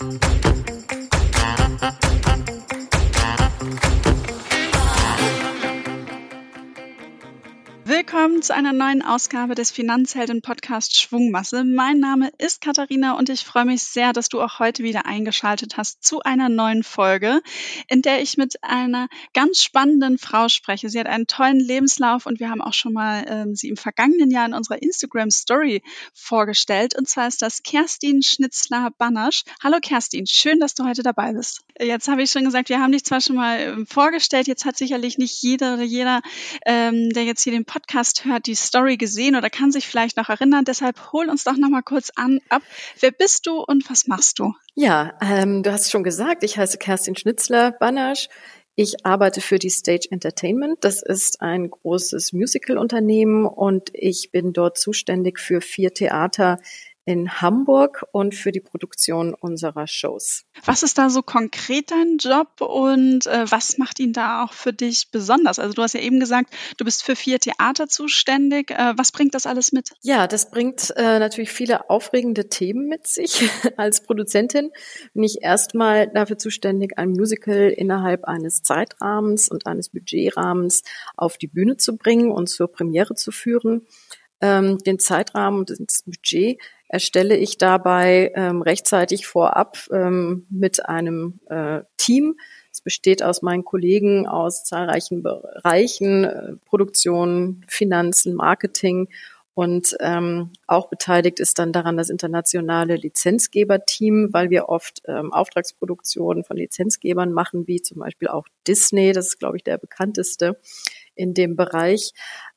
Thank you. Willkommen zu einer neuen Ausgabe des Finanzhelden Podcast Schwungmasse. Mein Name ist Katharina und ich freue mich sehr, dass du auch heute wieder eingeschaltet hast zu einer neuen Folge, in der ich mit einer ganz spannenden Frau spreche. Sie hat einen tollen Lebenslauf und wir haben auch schon mal ähm, sie im vergangenen Jahr in unserer Instagram Story vorgestellt. Und zwar ist das Kerstin Schnitzler-Bannersch. Hallo Kerstin, schön, dass du heute dabei bist. Jetzt habe ich schon gesagt, wir haben dich zwar schon mal ähm, vorgestellt, jetzt hat sicherlich nicht jeder oder jeder, ähm, der jetzt hier den Podcast hört, die Story gesehen oder kann sich vielleicht noch erinnern. Deshalb hol uns doch noch mal kurz an, ab. Wer bist du und was machst du? Ja, ähm, du hast schon gesagt, ich heiße Kerstin Schnitzler-Banasch. Ich arbeite für die Stage Entertainment. Das ist ein großes Musical-Unternehmen und ich bin dort zuständig für vier Theater in Hamburg und für die Produktion unserer Shows. Was ist da so konkret dein Job und äh, was macht ihn da auch für dich besonders? Also du hast ja eben gesagt, du bist für vier Theater zuständig. Äh, was bringt das alles mit? Ja, das bringt äh, natürlich viele aufregende Themen mit sich. Als Produzentin bin ich erstmal dafür zuständig, ein Musical innerhalb eines Zeitrahmens und eines Budgetrahmens auf die Bühne zu bringen und zur Premiere zu führen. Ähm, den Zeitrahmen und das Budget erstelle ich dabei ähm, rechtzeitig vorab ähm, mit einem äh, Team. Es besteht aus meinen Kollegen aus zahlreichen Bereichen, äh, Produktion, Finanzen, Marketing und ähm, auch beteiligt ist dann daran das internationale Lizenzgeberteam, weil wir oft ähm, Auftragsproduktionen von Lizenzgebern machen, wie zum Beispiel auch Disney, das ist, glaube ich, der bekannteste in dem Bereich.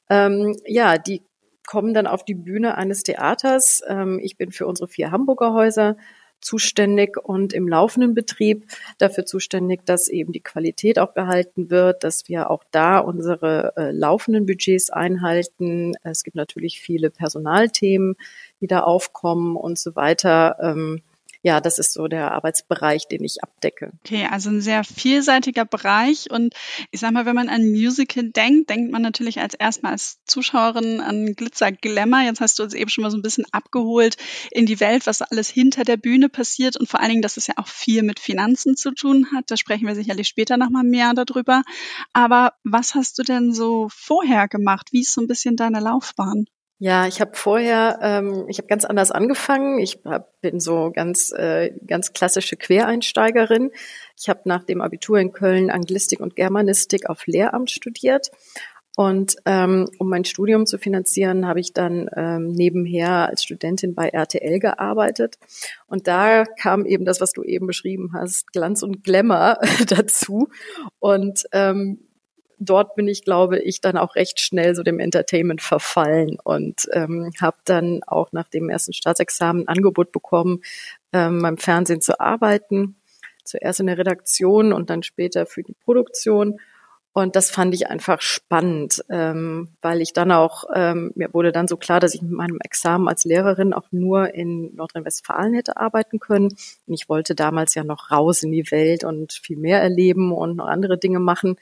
Ähm, ja, die kommen dann auf die Bühne eines Theaters. Ähm, ich bin für unsere vier Hamburger Häuser zuständig und im laufenden Betrieb dafür zuständig, dass eben die Qualität auch gehalten wird, dass wir auch da unsere äh, laufenden Budgets einhalten. Es gibt natürlich viele Personalthemen, die da aufkommen und so weiter. Ähm, ja, das ist so der Arbeitsbereich, den ich abdecke. Okay, also ein sehr vielseitiger Bereich. Und ich sag mal, wenn man an Musical denkt, denkt man natürlich als erstmal als Zuschauerin an Glitzer Glamour. Jetzt hast du uns eben schon mal so ein bisschen abgeholt in die Welt, was alles hinter der Bühne passiert und vor allen Dingen, dass es ja auch viel mit Finanzen zu tun hat. Da sprechen wir sicherlich später nochmal mehr darüber. Aber was hast du denn so vorher gemacht? Wie ist so ein bisschen deine Laufbahn? Ja, ich habe vorher, ähm, ich habe ganz anders angefangen. Ich hab, bin so ganz, äh, ganz klassische Quereinsteigerin. Ich habe nach dem Abitur in Köln Anglistik und Germanistik auf Lehramt studiert. Und ähm, um mein Studium zu finanzieren, habe ich dann ähm, nebenher als Studentin bei RTL gearbeitet. Und da kam eben das, was du eben beschrieben hast, Glanz und Glamour dazu. Und ähm, dort bin ich, glaube ich, dann auch recht schnell so dem Entertainment verfallen und ähm, habe dann auch nach dem ersten Staatsexamen ein Angebot bekommen, ähm, beim Fernsehen zu arbeiten. Zuerst in der Redaktion und dann später für die Produktion. Und das fand ich einfach spannend, ähm, weil ich dann auch, ähm, mir wurde dann so klar, dass ich mit meinem Examen als Lehrerin auch nur in Nordrhein-Westfalen hätte arbeiten können. Und ich wollte damals ja noch raus in die Welt und viel mehr erleben und noch andere Dinge machen.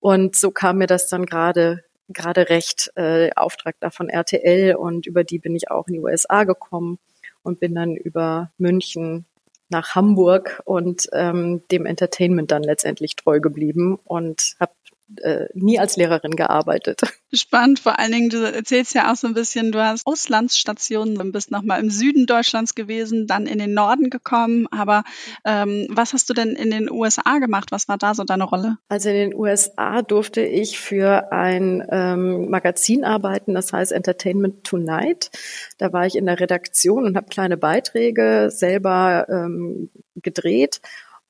Und so kam mir das dann gerade gerade recht, äh, Auftrag da von RTL und über die bin ich auch in die USA gekommen und bin dann über München nach Hamburg und ähm, dem Entertainment dann letztendlich treu geblieben und habe äh, nie als Lehrerin gearbeitet. Spannend, vor allen Dingen, du erzählst ja auch so ein bisschen, du hast Auslandsstationen, bist nochmal im Süden Deutschlands gewesen, dann in den Norden gekommen, aber ähm, was hast du denn in den USA gemacht? Was war da so deine Rolle? Also in den USA durfte ich für ein ähm, Magazin arbeiten, das heißt Entertainment Tonight. Da war ich in der Redaktion und habe kleine Beiträge selber ähm, gedreht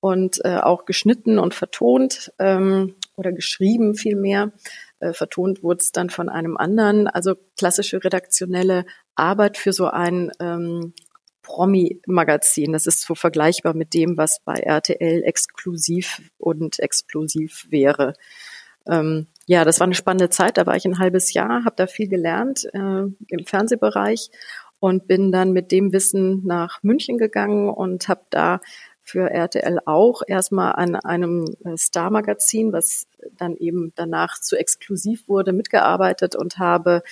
und äh, auch geschnitten und vertont ähm, oder geschrieben vielmehr. Äh, vertont wurde es dann von einem anderen. Also klassische redaktionelle Arbeit für so ein ähm, Promi-Magazin. Das ist so vergleichbar mit dem, was bei RTL exklusiv und explosiv wäre. Ähm, ja, das war eine spannende Zeit. Da war ich ein halbes Jahr, habe da viel gelernt äh, im Fernsehbereich und bin dann mit dem Wissen nach München gegangen und habe da für RTL auch erstmal an einem äh, Star-Magazin, was dann eben danach zu exklusiv wurde, mitgearbeitet und habe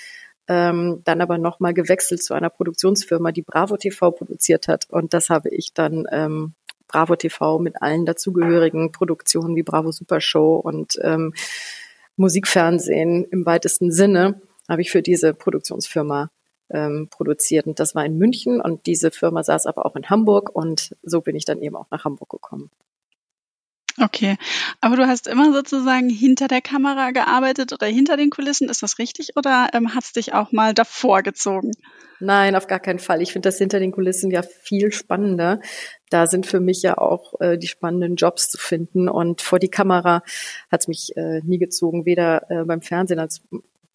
ähm, dann aber nochmal gewechselt zu einer Produktionsfirma, die Bravo TV produziert hat. Und das habe ich dann ähm, Bravo TV mit allen dazugehörigen Produktionen wie Bravo Super Show und ähm, Musikfernsehen im weitesten Sinne habe ich für diese Produktionsfirma ähm, produziert. Und das war in München und diese Firma saß aber auch in Hamburg und so bin ich dann eben auch nach Hamburg gekommen. Okay, aber du hast immer sozusagen hinter der Kamera gearbeitet oder hinter den Kulissen, ist das richtig oder ähm, hat es dich auch mal davor gezogen? Nein, auf gar keinen Fall. Ich finde das hinter den Kulissen ja viel spannender. Da sind für mich ja auch äh, die spannenden Jobs zu finden und vor die Kamera hat es mich äh, nie gezogen, weder äh, beim Fernsehen als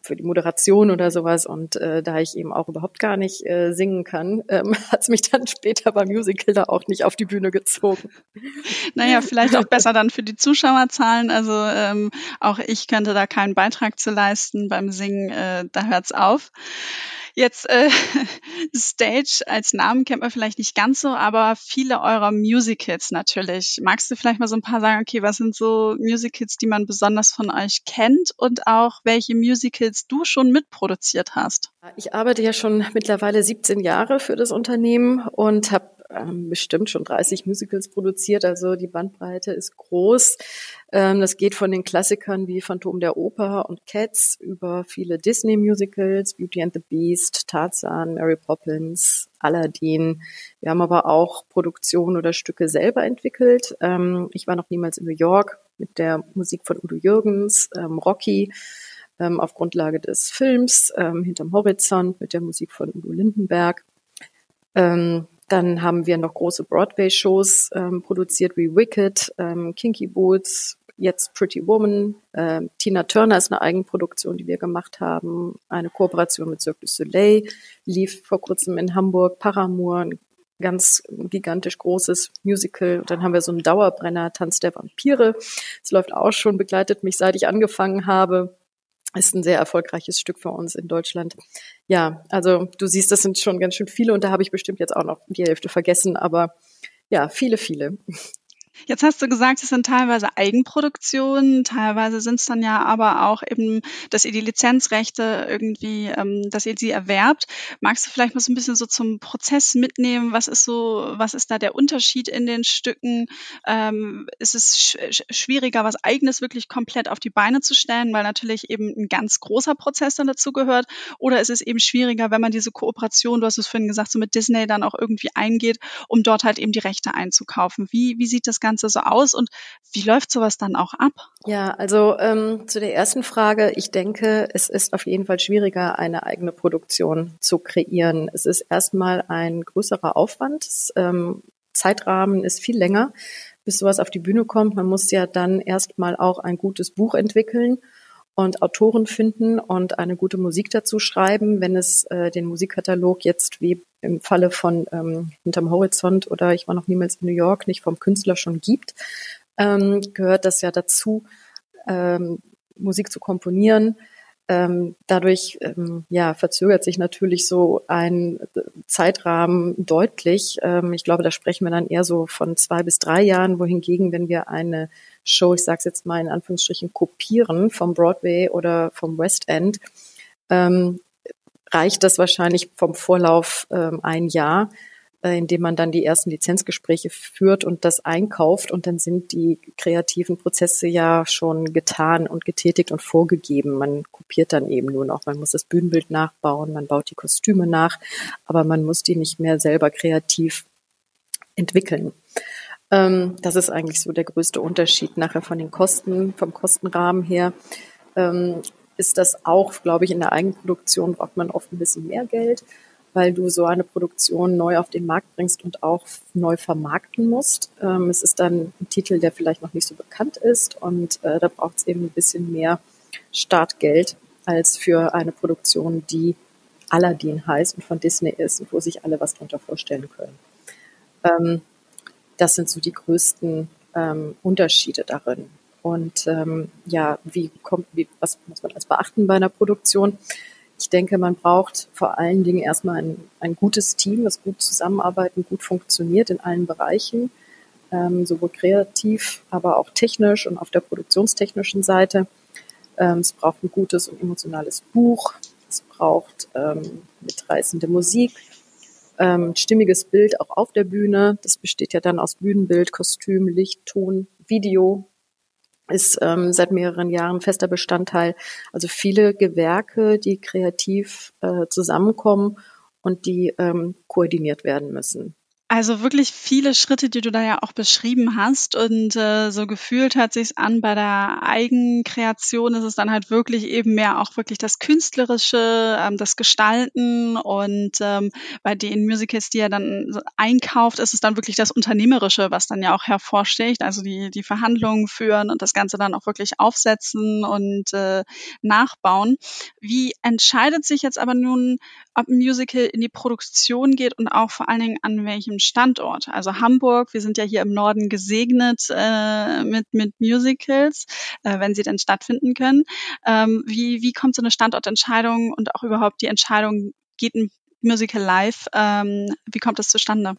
für die Moderation oder sowas. Und äh, da ich eben auch überhaupt gar nicht äh, singen kann, ähm, hat es mich dann später beim Musical da auch nicht auf die Bühne gezogen. Naja, vielleicht auch besser dann für die Zuschauerzahlen. Also ähm, auch ich könnte da keinen Beitrag zu leisten beim Singen, äh, da hört's auf. Jetzt äh, Stage als Namen kennt man vielleicht nicht ganz so, aber viele eurer Musicals natürlich. Magst du vielleicht mal so ein paar sagen, okay, was sind so Musicals, die man besonders von euch kennt und auch welche Musicals du schon mitproduziert hast? Ich arbeite ja schon mittlerweile 17 Jahre für das Unternehmen und habe ähm, bestimmt schon 30 Musicals produziert, also die Bandbreite ist groß. Ähm, das geht von den Klassikern wie Phantom der Oper und Cats über viele Disney-Musicals, Beauty and the Beast, Tarzan, Mary Poppins, Aladdin. Wir haben aber auch Produktionen oder Stücke selber entwickelt. Ähm, ich war noch niemals in New York mit der Musik von Udo Jürgens, ähm, Rocky ähm, auf Grundlage des Films ähm, Hinterm Horizont mit der Musik von Udo Lindenberg. Ähm, dann haben wir noch große Broadway-Shows ähm, produziert wie Wicked, ähm, Kinky Boots, jetzt Pretty Woman. Ähm, Tina Turner ist eine Eigenproduktion, die wir gemacht haben. Eine Kooperation mit Cirque du Soleil lief vor kurzem in Hamburg. Paramour, ein ganz gigantisch großes Musical. Und dann haben wir so einen Dauerbrenner, Tanz der Vampire. Es läuft auch schon, begleitet mich, seit ich angefangen habe. Ist ein sehr erfolgreiches Stück für uns in Deutschland. Ja, also du siehst, das sind schon ganz schön viele und da habe ich bestimmt jetzt auch noch die Hälfte vergessen, aber ja, viele, viele. Jetzt hast du gesagt, es sind teilweise Eigenproduktionen, teilweise sind es dann ja aber auch eben, dass ihr die Lizenzrechte irgendwie, ähm, dass ihr sie erwerbt. Magst du vielleicht mal so ein bisschen so zum Prozess mitnehmen? Was ist so, was ist da der Unterschied in den Stücken? Ähm, ist es sch schwieriger, was Eigenes wirklich komplett auf die Beine zu stellen, weil natürlich eben ein ganz großer Prozess dann dazu gehört? Oder ist es eben schwieriger, wenn man diese Kooperation, du hast es vorhin gesagt, so mit Disney dann auch irgendwie eingeht, um dort halt eben die Rechte einzukaufen? Wie, wie sieht das Ganze so aus und wie läuft sowas dann auch ab? Ja, also ähm, zu der ersten Frage, ich denke, es ist auf jeden Fall schwieriger, eine eigene Produktion zu kreieren. Es ist erstmal ein größerer Aufwand. Das, ähm, Zeitrahmen ist viel länger, bis sowas auf die Bühne kommt. Man muss ja dann erstmal auch ein gutes Buch entwickeln und Autoren finden und eine gute Musik dazu schreiben. Wenn es äh, den Musikkatalog jetzt wie im Falle von ähm, Hinterm Horizont oder ich war noch niemals in New York nicht vom Künstler schon gibt, ähm, gehört das ja dazu, ähm, Musik zu komponieren, ähm, dadurch ähm, ja, verzögert sich natürlich so ein Zeitrahmen deutlich. Ähm, ich glaube, da sprechen wir dann eher so von zwei bis drei Jahren, wohingegen, wenn wir eine Show, ich sage es jetzt mal in Anführungsstrichen, kopieren vom Broadway oder vom West End, ähm, reicht das wahrscheinlich vom Vorlauf ähm, ein Jahr. Äh, indem man dann die ersten Lizenzgespräche führt und das einkauft und dann sind die kreativen Prozesse ja schon getan und getätigt und vorgegeben. Man kopiert dann eben nur noch, man muss das Bühnenbild nachbauen, man baut die Kostüme nach, aber man muss die nicht mehr selber kreativ entwickeln. Ähm, das ist eigentlich so der größte Unterschied nachher von den Kosten, vom Kostenrahmen her. Ähm, ist das auch, glaube ich, in der Eigenproduktion braucht man oft ein bisschen mehr Geld weil du so eine Produktion neu auf den Markt bringst und auch neu vermarkten musst. Ähm, es ist dann ein Titel, der vielleicht noch nicht so bekannt ist und äh, da braucht es eben ein bisschen mehr Startgeld als für eine Produktion, die Aladdin heißt und von Disney ist und wo sich alle was darunter vorstellen können. Ähm, das sind so die größten ähm, Unterschiede darin. Und ähm, ja, wie kommt, wie, was muss man als beachten bei einer Produktion? Ich denke, man braucht vor allen Dingen erstmal ein, ein gutes Team, das gut zusammenarbeitet, gut funktioniert in allen Bereichen, ähm, sowohl kreativ, aber auch technisch und auf der produktionstechnischen Seite. Ähm, es braucht ein gutes und emotionales Buch. Es braucht ähm, mitreißende Musik. Ähm, stimmiges Bild auch auf der Bühne. Das besteht ja dann aus Bühnenbild, Kostüm, Licht, Ton, Video, ist ähm, seit mehreren Jahren fester Bestandteil. Also viele Gewerke, die kreativ äh, zusammenkommen und die ähm, koordiniert werden müssen. Also wirklich viele Schritte, die du da ja auch beschrieben hast. Und äh, so gefühlt hört sich an, bei der Eigenkreation ist es dann halt wirklich eben mehr auch wirklich das Künstlerische, ähm, das Gestalten. Und ähm, bei den Musicals, die er dann einkauft, ist es dann wirklich das Unternehmerische, was dann ja auch hervorsticht. Also die, die Verhandlungen führen und das Ganze dann auch wirklich aufsetzen und äh, nachbauen. Wie entscheidet sich jetzt aber nun, ob ein Musical in die Produktion geht und auch vor allen Dingen an welchem Standort. Also Hamburg, wir sind ja hier im Norden gesegnet äh, mit, mit Musicals, äh, wenn sie denn stattfinden können. Ähm, wie, wie kommt so eine Standortentscheidung und auch überhaupt die Entscheidung, geht ein Musical live? Ähm, wie kommt das zustande?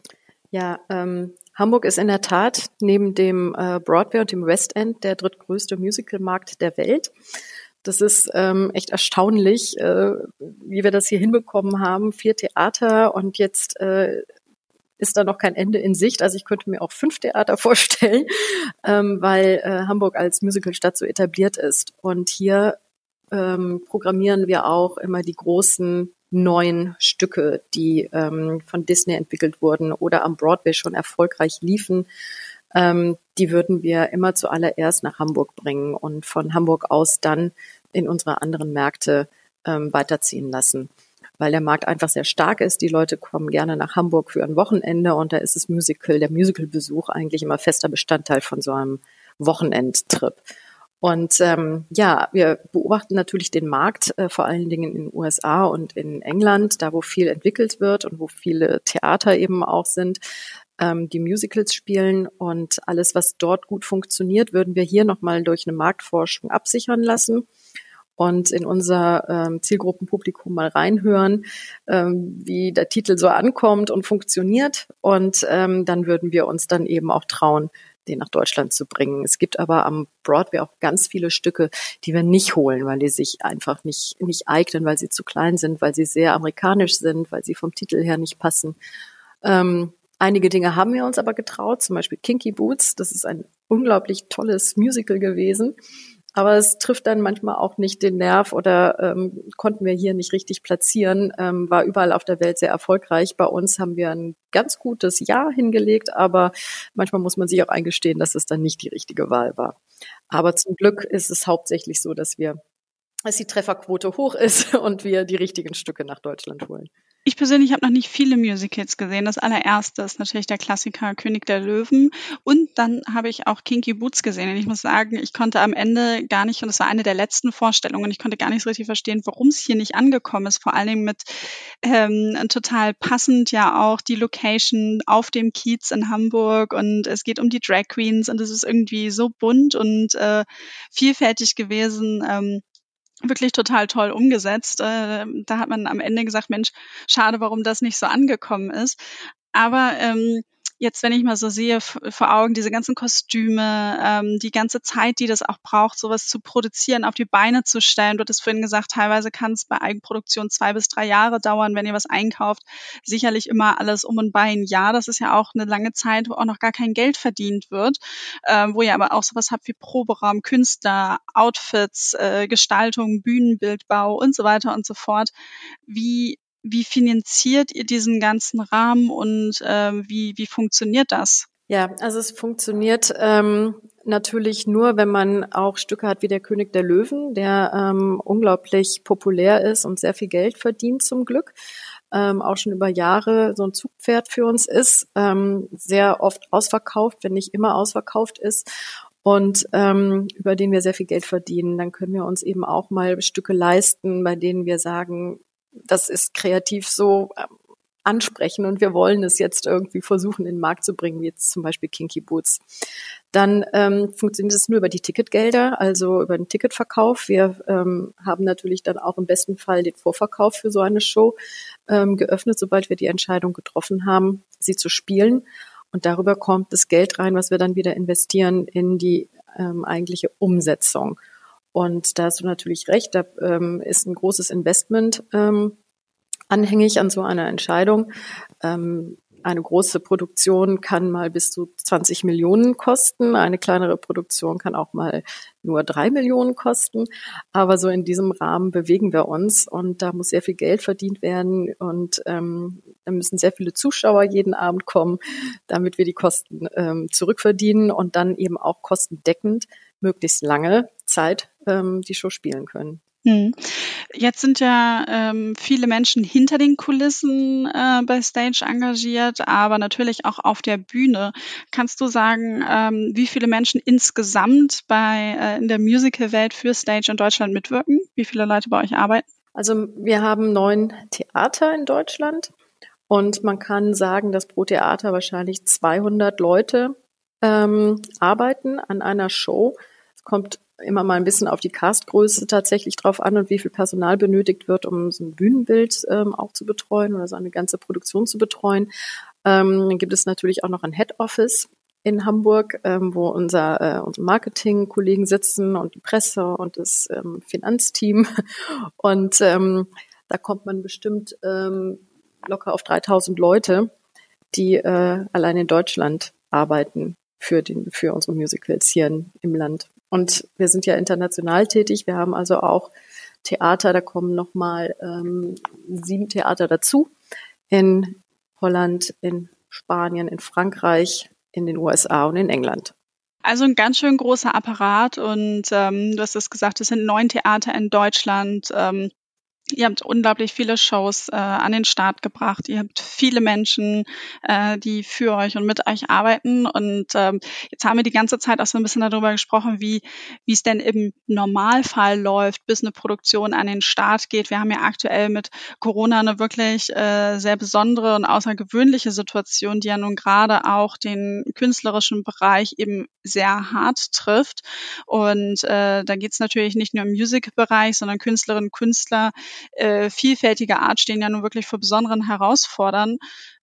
Ja, ähm, Hamburg ist in der Tat neben dem äh, Broadway und dem West End der drittgrößte Musicalmarkt der Welt. Das ist ähm, echt erstaunlich, äh, wie wir das hier hinbekommen haben. Vier Theater und jetzt äh, ist da noch kein Ende in Sicht. Also ich könnte mir auch fünf Theater vorstellen, ähm, weil äh, Hamburg als Musicalstadt so etabliert ist. Und hier ähm, programmieren wir auch immer die großen neuen Stücke, die ähm, von Disney entwickelt wurden oder am Broadway schon erfolgreich liefen. Ähm, die würden wir immer zuallererst nach Hamburg bringen und von Hamburg aus dann in unsere anderen Märkte ähm, weiterziehen lassen. Weil der Markt einfach sehr stark ist. Die Leute kommen gerne nach Hamburg für ein Wochenende und da ist das Musical, der Musicalbesuch eigentlich immer fester Bestandteil von so einem Wochenendtrip. Und ähm, ja, wir beobachten natürlich den Markt, äh, vor allen Dingen in den USA und in England, da wo viel entwickelt wird und wo viele Theater eben auch sind, ähm, die Musicals spielen. Und alles, was dort gut funktioniert, würden wir hier nochmal durch eine Marktforschung absichern lassen und in unser ähm, Zielgruppenpublikum mal reinhören, ähm, wie der Titel so ankommt und funktioniert. Und ähm, dann würden wir uns dann eben auch trauen, den nach Deutschland zu bringen. Es gibt aber am Broadway auch ganz viele Stücke, die wir nicht holen, weil die sich einfach nicht, nicht eignen, weil sie zu klein sind, weil sie sehr amerikanisch sind, weil sie vom Titel her nicht passen. Ähm, einige Dinge haben wir uns aber getraut, zum Beispiel Kinky Boots. Das ist ein unglaublich tolles Musical gewesen. Aber es trifft dann manchmal auch nicht den Nerv oder ähm, konnten wir hier nicht richtig platzieren, ähm, war überall auf der Welt sehr erfolgreich. Bei uns haben wir ein ganz gutes Jahr hingelegt, aber manchmal muss man sich auch eingestehen, dass es dann nicht die richtige Wahl war. Aber zum Glück ist es hauptsächlich so, dass wir, dass die Trefferquote hoch ist und wir die richtigen Stücke nach Deutschland holen. Ich persönlich habe noch nicht viele Musicals gesehen. Das allererste ist natürlich der Klassiker König der Löwen. Und dann habe ich auch Kinky Boots gesehen. Und ich muss sagen, ich konnte am Ende gar nicht, und es war eine der letzten Vorstellungen, ich konnte gar nicht so richtig verstehen, warum es hier nicht angekommen ist. Vor allen Dingen mit ähm, total passend ja auch die Location auf dem Kiez in Hamburg. Und es geht um die Drag Queens und es ist irgendwie so bunt und äh, vielfältig gewesen. Ähm, wirklich total toll umgesetzt. Äh, da hat man am Ende gesagt, Mensch, schade, warum das nicht so angekommen ist. Aber ähm, jetzt, wenn ich mal so sehe vor Augen, diese ganzen Kostüme, ähm, die ganze Zeit, die das auch braucht, sowas zu produzieren, auf die Beine zu stellen. Du hattest vorhin gesagt, teilweise kann es bei Eigenproduktion zwei bis drei Jahre dauern, wenn ihr was einkauft. Sicherlich immer alles um und bei ein Jahr. Das ist ja auch eine lange Zeit, wo auch noch gar kein Geld verdient wird, ähm, wo ihr aber auch sowas habt wie Proberaum, Künstler, Outfits, äh, Gestaltung, Bühnenbildbau und so weiter und so fort. Wie wie finanziert ihr diesen ganzen Rahmen und äh, wie, wie funktioniert das? Ja, also es funktioniert ähm, natürlich nur, wenn man auch Stücke hat wie der König der Löwen, der ähm, unglaublich populär ist und sehr viel Geld verdient zum Glück. Ähm, auch schon über Jahre so ein Zugpferd für uns ist, ähm, sehr oft ausverkauft, wenn nicht immer ausverkauft ist und ähm, über den wir sehr viel Geld verdienen, dann können wir uns eben auch mal Stücke leisten, bei denen wir sagen, das ist kreativ so ähm, ansprechen und wir wollen es jetzt irgendwie versuchen, in den Markt zu bringen, wie jetzt zum Beispiel Kinky Boots. Dann ähm, funktioniert es nur über die Ticketgelder, also über den Ticketverkauf. Wir ähm, haben natürlich dann auch im besten Fall den Vorverkauf für so eine Show ähm, geöffnet, sobald wir die Entscheidung getroffen haben, sie zu spielen. Und darüber kommt das Geld rein, was wir dann wieder investieren in die ähm, eigentliche Umsetzung. Und da hast du natürlich recht, da ähm, ist ein großes Investment ähm, anhängig an so einer Entscheidung. Ähm, eine große Produktion kann mal bis zu 20 Millionen kosten. Eine kleinere Produktion kann auch mal nur drei Millionen kosten. Aber so in diesem Rahmen bewegen wir uns und da muss sehr viel Geld verdient werden und ähm, da müssen sehr viele Zuschauer jeden Abend kommen, damit wir die Kosten ähm, zurückverdienen und dann eben auch kostendeckend möglichst lange Zeit ähm, die Show spielen können. Hm. Jetzt sind ja ähm, viele Menschen hinter den Kulissen äh, bei Stage engagiert, aber natürlich auch auf der Bühne. Kannst du sagen, ähm, wie viele Menschen insgesamt bei äh, in der Musical-Welt für Stage in Deutschland mitwirken? Wie viele Leute bei euch arbeiten? Also wir haben neun Theater in Deutschland und man kann sagen, dass pro Theater wahrscheinlich 200 Leute ähm, arbeiten an einer Show. Es kommt immer mal ein bisschen auf die Castgröße tatsächlich drauf an und wie viel Personal benötigt wird, um so ein Bühnenbild ähm, auch zu betreuen oder so eine ganze Produktion zu betreuen. Ähm, dann gibt es natürlich auch noch ein Head Office in Hamburg, ähm, wo unser, äh, unsere Marketing-Kollegen sitzen und die Presse und das ähm, Finanzteam. Und ähm, da kommt man bestimmt ähm, locker auf 3000 Leute, die äh, allein in Deutschland arbeiten für, den, für unsere Musicals hier im Land. Und wir sind ja international tätig. Wir haben also auch Theater, da kommen nochmal ähm, sieben Theater dazu. In Holland, in Spanien, in Frankreich, in den USA und in England. Also ein ganz schön großer Apparat und ähm, du hast es gesagt, es sind neun Theater in Deutschland. Ähm, Ihr habt unglaublich viele Shows äh, an den Start gebracht. Ihr habt viele Menschen, äh, die für euch und mit euch arbeiten. Und ähm, jetzt haben wir die ganze Zeit auch so ein bisschen darüber gesprochen, wie wie es denn im Normalfall läuft, bis eine Produktion an den Start geht. Wir haben ja aktuell mit Corona eine wirklich äh, sehr besondere und außergewöhnliche Situation, die ja nun gerade auch den künstlerischen Bereich eben sehr hart trifft. Und äh, da geht es natürlich nicht nur im Musikbereich, sondern Künstlerinnen Künstler äh, vielfältiger Art stehen ja nun wirklich vor besonderen Herausfordern,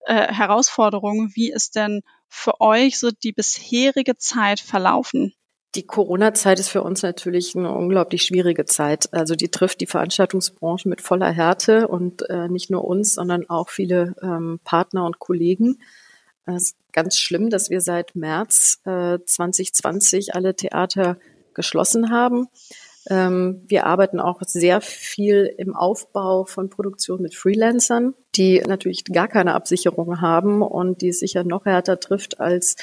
äh, Herausforderungen. Wie ist denn für euch so die bisherige Zeit verlaufen? Die Corona-Zeit ist für uns natürlich eine unglaublich schwierige Zeit. Also die trifft die Veranstaltungsbranche mit voller Härte und äh, nicht nur uns, sondern auch viele ähm, Partner und Kollegen. Es ist ganz schlimm, dass wir seit März äh, 2020 alle Theater geschlossen haben. Ähm, wir arbeiten auch sehr viel im Aufbau von Produktion mit Freelancern, die natürlich gar keine Absicherung haben und die es sicher noch härter trifft als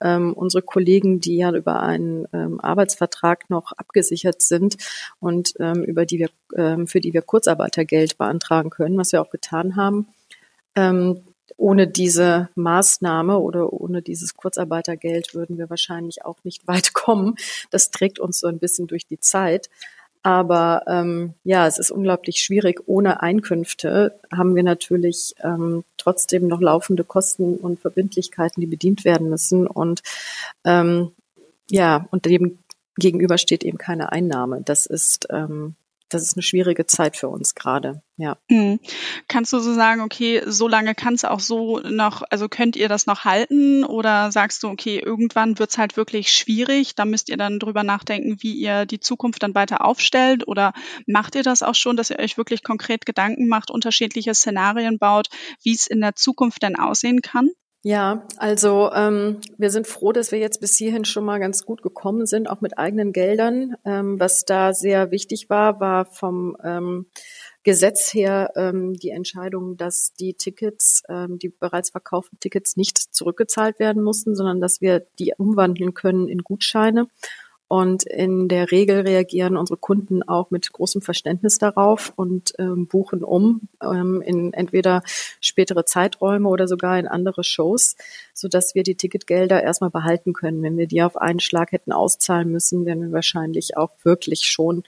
ähm, unsere Kollegen, die ja über einen ähm, Arbeitsvertrag noch abgesichert sind und ähm, über die wir, ähm, für die wir Kurzarbeitergeld beantragen können, was wir auch getan haben. Ohne diese Maßnahme oder ohne dieses Kurzarbeitergeld würden wir wahrscheinlich auch nicht weit kommen. Das trägt uns so ein bisschen durch die Zeit. Aber ähm, ja, es ist unglaublich schwierig. Ohne Einkünfte haben wir natürlich ähm, trotzdem noch laufende Kosten und Verbindlichkeiten, die bedient werden müssen. Und ähm, ja, und dem gegenüber steht eben keine Einnahme. Das ist ähm, das ist eine schwierige Zeit für uns gerade, ja. Mhm. Kannst du so sagen, okay, so lange kann es auch so noch, also könnt ihr das noch halten oder sagst du, okay, irgendwann wird es halt wirklich schwierig, da müsst ihr dann drüber nachdenken, wie ihr die Zukunft dann weiter aufstellt oder macht ihr das auch schon, dass ihr euch wirklich konkret Gedanken macht, unterschiedliche Szenarien baut, wie es in der Zukunft denn aussehen kann? Ja, also ähm, wir sind froh, dass wir jetzt bis hierhin schon mal ganz gut gekommen sind, auch mit eigenen Geldern. Ähm, was da sehr wichtig war, war vom ähm, Gesetz her ähm, die Entscheidung, dass die Tickets, ähm, die bereits verkauften Tickets nicht zurückgezahlt werden mussten, sondern dass wir die umwandeln können in Gutscheine. Und in der Regel reagieren unsere Kunden auch mit großem Verständnis darauf und ähm, buchen um ähm, in entweder spätere Zeiträume oder sogar in andere Shows, so dass wir die Ticketgelder erstmal behalten können. Wenn wir die auf einen Schlag hätten auszahlen müssen, wären wir wahrscheinlich auch wirklich schon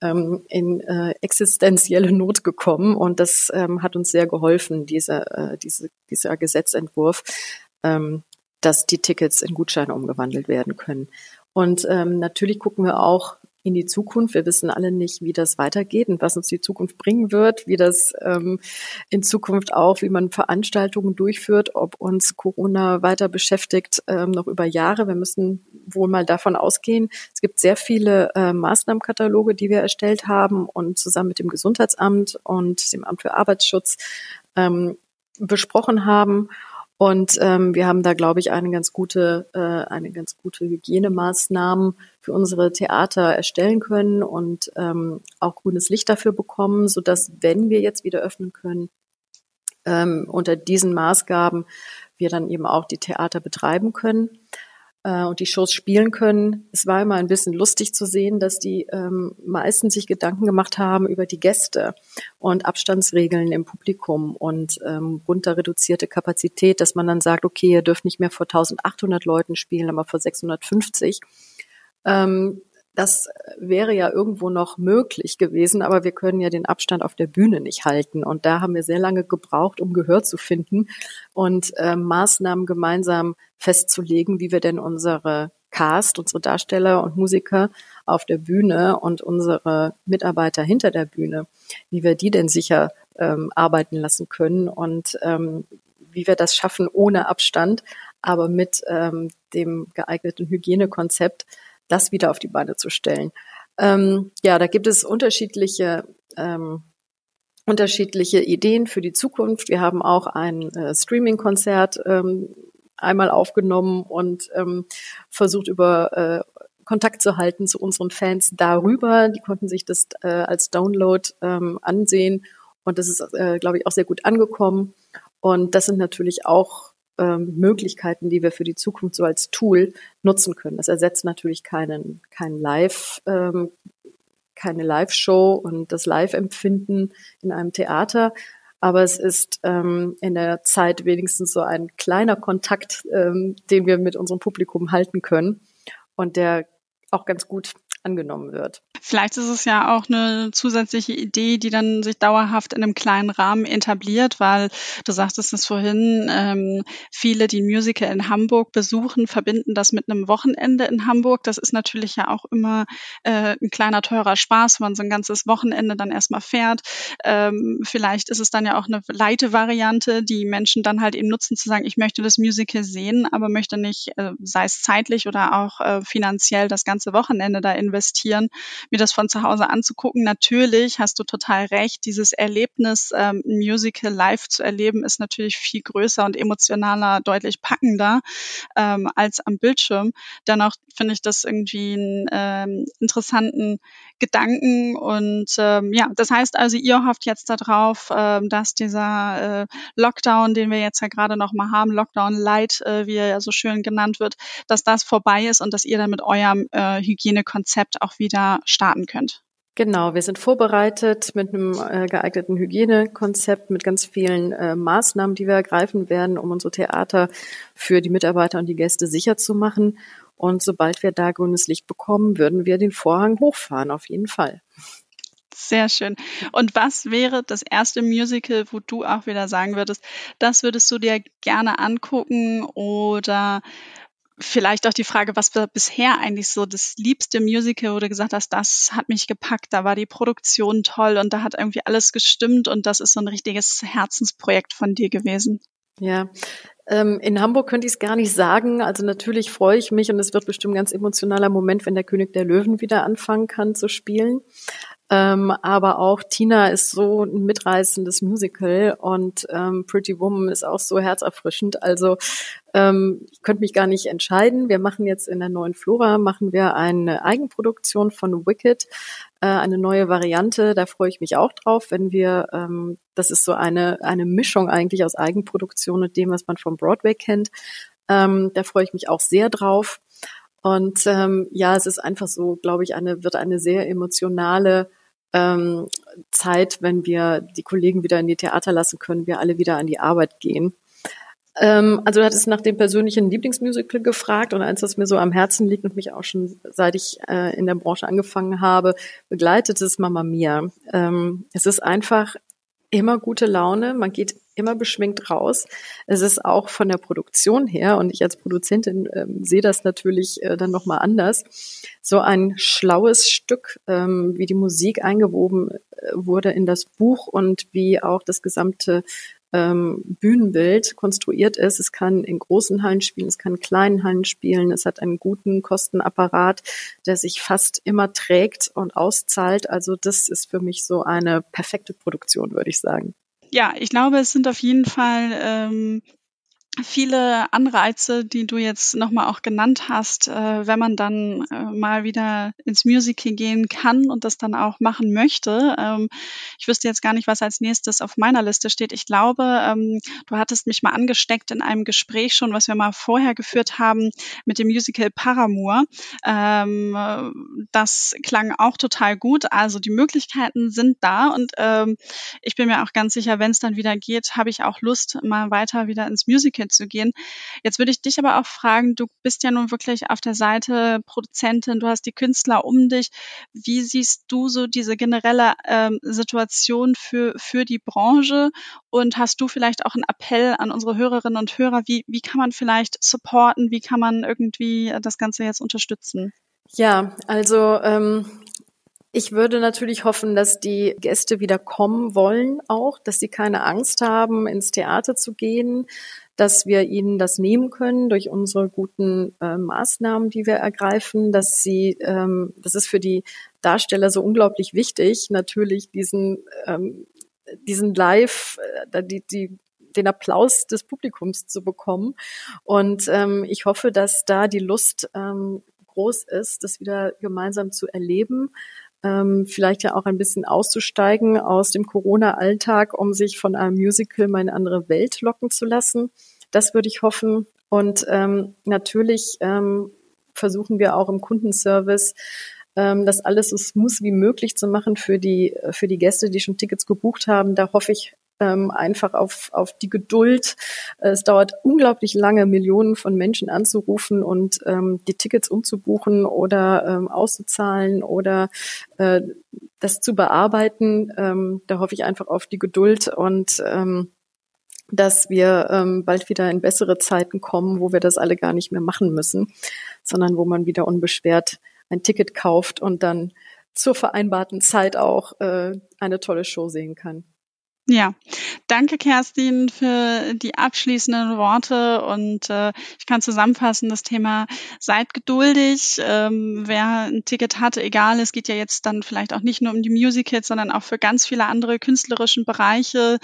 ähm, in äh, existenzielle Not gekommen. Und das ähm, hat uns sehr geholfen, diese, äh, diese, dieser Gesetzentwurf, ähm, dass die Tickets in Gutscheine umgewandelt werden können. Und ähm, natürlich gucken wir auch in die Zukunft. Wir wissen alle nicht, wie das weitergeht und was uns die Zukunft bringen wird, wie das ähm, in Zukunft auch, wie man Veranstaltungen durchführt, ob uns Corona weiter beschäftigt, ähm, noch über Jahre. Wir müssen wohl mal davon ausgehen. Es gibt sehr viele äh, Maßnahmenkataloge, die wir erstellt haben und zusammen mit dem Gesundheitsamt und dem Amt für Arbeitsschutz ähm, besprochen haben. Und ähm, wir haben da, glaube ich, eine ganz gute, äh, eine ganz gute Hygienemaßnahmen für unsere Theater erstellen können und ähm, auch grünes Licht dafür bekommen, so dass, wenn wir jetzt wieder öffnen können, ähm, unter diesen Maßgaben wir dann eben auch die Theater betreiben können äh, und die Shows spielen können. Es war immer ein bisschen lustig zu sehen, dass die ähm, meisten sich Gedanken gemacht haben über die Gäste und Abstandsregeln im Publikum und ähm, runter reduzierte Kapazität, dass man dann sagt, okay, ihr dürft nicht mehr vor 1800 Leuten spielen, aber vor 650. Ähm, das wäre ja irgendwo noch möglich gewesen, aber wir können ja den Abstand auf der Bühne nicht halten. Und da haben wir sehr lange gebraucht, um Gehör zu finden und äh, Maßnahmen gemeinsam festzulegen, wie wir denn unsere Cast, unsere Darsteller und Musiker auf der Bühne und unsere Mitarbeiter hinter der Bühne, wie wir die denn sicher ähm, arbeiten lassen können und ähm, wie wir das schaffen ohne Abstand, aber mit ähm, dem geeigneten Hygienekonzept, das wieder auf die Beine zu stellen. Ähm, ja, da gibt es unterschiedliche ähm, unterschiedliche Ideen für die Zukunft. Wir haben auch ein äh, Streaming-Konzert ähm, einmal aufgenommen und ähm, versucht über äh, Kontakt zu halten zu unseren Fans darüber. Die konnten sich das äh, als Download ähm, ansehen und das ist, äh, glaube ich, auch sehr gut angekommen. Und das sind natürlich auch ähm, Möglichkeiten, die wir für die Zukunft so als Tool nutzen können. Das ersetzt natürlich keinen, kein Live, ähm, keine Live-Show und das Live-Empfinden in einem Theater. Aber es ist ähm, in der Zeit wenigstens so ein kleiner Kontakt, ähm, den wir mit unserem Publikum halten können und der auch ganz gut angenommen wird. Vielleicht ist es ja auch eine zusätzliche Idee, die dann sich dauerhaft in einem kleinen Rahmen etabliert, weil du sagtest es vorhin, ähm, viele, die Musical in Hamburg besuchen, verbinden das mit einem Wochenende in Hamburg. Das ist natürlich ja auch immer äh, ein kleiner teurer Spaß, wenn man so ein ganzes Wochenende dann erstmal fährt. Ähm, vielleicht ist es dann ja auch eine leite Variante, die Menschen dann halt eben nutzen, zu sagen, ich möchte das Musical sehen, aber möchte nicht, äh, sei es zeitlich oder auch äh, finanziell, das ganze Wochenende da in investieren, mir das von zu Hause anzugucken. Natürlich hast du total recht, dieses Erlebnis, ähm, Musical live zu erleben, ist natürlich viel größer und emotionaler, deutlich packender ähm, als am Bildschirm. Dennoch finde ich das irgendwie einen ähm, interessanten Gedanken und ähm, ja, das heißt also, ihr hofft jetzt darauf, ähm, dass dieser äh, Lockdown, den wir jetzt ja gerade noch mal haben, Lockdown Light, äh, wie er ja so schön genannt wird, dass das vorbei ist und dass ihr dann mit eurem äh, Hygienekonzept Konzept auch wieder starten könnt. Genau, wir sind vorbereitet mit einem äh, geeigneten Hygienekonzept, mit ganz vielen äh, Maßnahmen, die wir ergreifen werden, um unsere Theater für die Mitarbeiter und die Gäste sicher zu machen. Und sobald wir da grünes Licht bekommen, würden wir den Vorhang hochfahren, auf jeden Fall. Sehr schön. Und was wäre das erste Musical, wo du auch wieder sagen würdest, das würdest du dir gerne angucken oder vielleicht auch die Frage, was war bisher eigentlich so das liebste Musical, wo du gesagt hast, das hat mich gepackt, da war die Produktion toll und da hat irgendwie alles gestimmt und das ist so ein richtiges Herzensprojekt von dir gewesen. Ja, ähm, in Hamburg könnte ich es gar nicht sagen. Also natürlich freue ich mich und es wird bestimmt ein ganz emotionaler Moment, wenn der König der Löwen wieder anfangen kann zu spielen. Ähm, aber auch Tina ist so ein mitreißendes Musical und ähm, Pretty Woman ist auch so herzerfrischend. Also ähm, ich könnte mich gar nicht entscheiden. Wir machen jetzt in der neuen Flora machen wir eine Eigenproduktion von Wicked, äh, eine neue Variante. Da freue ich mich auch drauf, wenn wir, ähm, das ist so eine eine Mischung eigentlich aus Eigenproduktion und dem, was man vom Broadway kennt. Ähm, da freue ich mich auch sehr drauf. Und ähm, ja, es ist einfach so, glaube ich, eine wird eine sehr emotionale ähm, Zeit, wenn wir die Kollegen wieder in die Theater lassen können, wir alle wieder an die Arbeit gehen. Ähm, also du hattest nach dem persönlichen Lieblingsmusical gefragt und eins, das mir so am Herzen liegt und mich auch schon seit ich äh, in der Branche angefangen habe, begleitet ist Mama Mia. Ähm, es ist einfach immer gute Laune, man geht immer beschwingt raus. Es ist auch von der Produktion her, und ich als Produzentin ähm, sehe das natürlich äh, dann nochmal anders, so ein schlaues Stück, ähm, wie die Musik eingewoben äh, wurde in das Buch und wie auch das gesamte ähm, Bühnenbild konstruiert ist. Es kann in großen Hallen spielen, es kann in kleinen Hallen spielen. Es hat einen guten Kostenapparat, der sich fast immer trägt und auszahlt. Also das ist für mich so eine perfekte Produktion, würde ich sagen. Ja, ich glaube, es sind auf jeden Fall ähm, viele Anreize, die du jetzt nochmal auch genannt hast, äh, wenn man dann äh, mal wieder ins Musical gehen kann und das dann auch machen möchte. Ähm, ich wüsste jetzt gar nicht, was als nächstes auf meiner Liste steht. Ich glaube, ähm, du hattest mich mal angesteckt in einem Gespräch schon, was wir mal vorher geführt haben mit dem Musical Paramour. Ähm, das klang auch total gut. Also die Möglichkeiten sind da und ähm, ich bin mir auch ganz sicher, wenn es dann wieder geht, habe ich auch Lust, mal weiter wieder ins Musical zu gehen. Jetzt würde ich dich aber auch fragen, du bist ja nun wirklich auf der Seite Produzentin, du hast die Künstler um dich. Wie siehst du so diese generelle ähm, Situation für, für die Branche? Und hast du vielleicht auch einen Appell an unsere Hörerinnen und Hörer? Wie, wie kann man vielleicht supporten? Wie kann man irgendwie das Ganze jetzt unterstützen? Ja, also ähm, ich würde natürlich hoffen, dass die Gäste wieder kommen wollen auch, dass sie keine Angst haben, ins Theater zu gehen, dass wir ihnen das nehmen können durch unsere guten äh, Maßnahmen, die wir ergreifen, dass sie, ähm, das ist für die Darsteller so unglaublich wichtig, natürlich diesen, ähm, diesen Live, äh, die, die, den Applaus des Publikums zu bekommen. Und ähm, ich hoffe, dass da die Lust ähm, groß ist, das wieder gemeinsam zu erleben ähm, vielleicht ja auch ein bisschen auszusteigen aus dem Corona-Alltag, um sich von einem Musical mal in eine andere Welt locken zu lassen. Das würde ich hoffen. Und ähm, natürlich ähm, versuchen wir auch im Kundenservice ähm, das alles so smooth wie möglich zu machen für die, für die Gäste, die schon Tickets gebucht haben. Da hoffe ich ähm, einfach auf, auf die Geduld. Es dauert unglaublich lange, Millionen von Menschen anzurufen und ähm, die Tickets umzubuchen oder ähm, auszuzahlen oder äh, das zu bearbeiten. Ähm, da hoffe ich einfach auf die Geduld und ähm, dass wir ähm, bald wieder in bessere Zeiten kommen, wo wir das alle gar nicht mehr machen müssen, sondern wo man wieder unbeschwert ein Ticket kauft und dann zur vereinbarten Zeit auch äh, eine tolle Show sehen kann. Ja, danke Kerstin für die abschließenden Worte und äh, ich kann zusammenfassen, das Thema seid geduldig, ähm, wer ein Ticket hatte, egal, es geht ja jetzt dann vielleicht auch nicht nur um die Musicals, sondern auch für ganz viele andere künstlerischen Bereiche.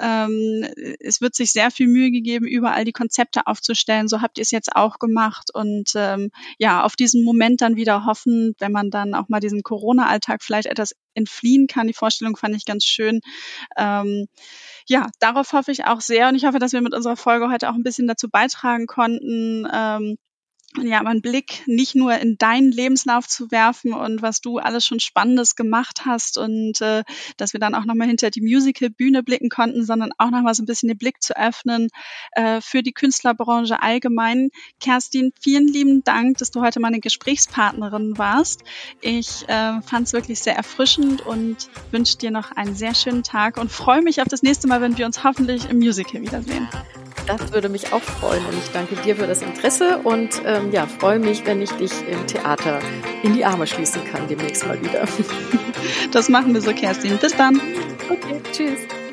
Ähm, es wird sich sehr viel Mühe gegeben, überall die Konzepte aufzustellen, so habt ihr es jetzt auch gemacht und ähm, ja, auf diesen Moment dann wieder hoffen, wenn man dann auch mal diesen Corona-Alltag vielleicht etwas entfliehen kann. Die Vorstellung fand ich ganz schön. Ähm, ja, darauf hoffe ich auch sehr und ich hoffe, dass wir mit unserer Folge heute auch ein bisschen dazu beitragen konnten, ähm, ja, mal einen Blick nicht nur in deinen Lebenslauf zu werfen und was du alles schon Spannendes gemacht hast und äh, dass wir dann auch nochmal hinter die Musical-Bühne blicken konnten, sondern auch nochmal so ein bisschen den Blick zu öffnen äh, für die Künstlerbranche allgemein. Kerstin, vielen lieben Dank, dass du heute meine Gesprächspartnerin warst. Ich äh, fand es wirklich sehr erfrischend und wünsche dir noch einen sehr schönen Tag und freue mich auf das nächste Mal, wenn wir uns hoffentlich im Musical wiedersehen. Das würde mich auch freuen und ich danke dir für das Interesse und ähm, ja, freue mich, wenn ich dich im Theater in die Arme schließen kann demnächst mal wieder. Das machen wir so, Kerstin. Bis dann. Okay, tschüss.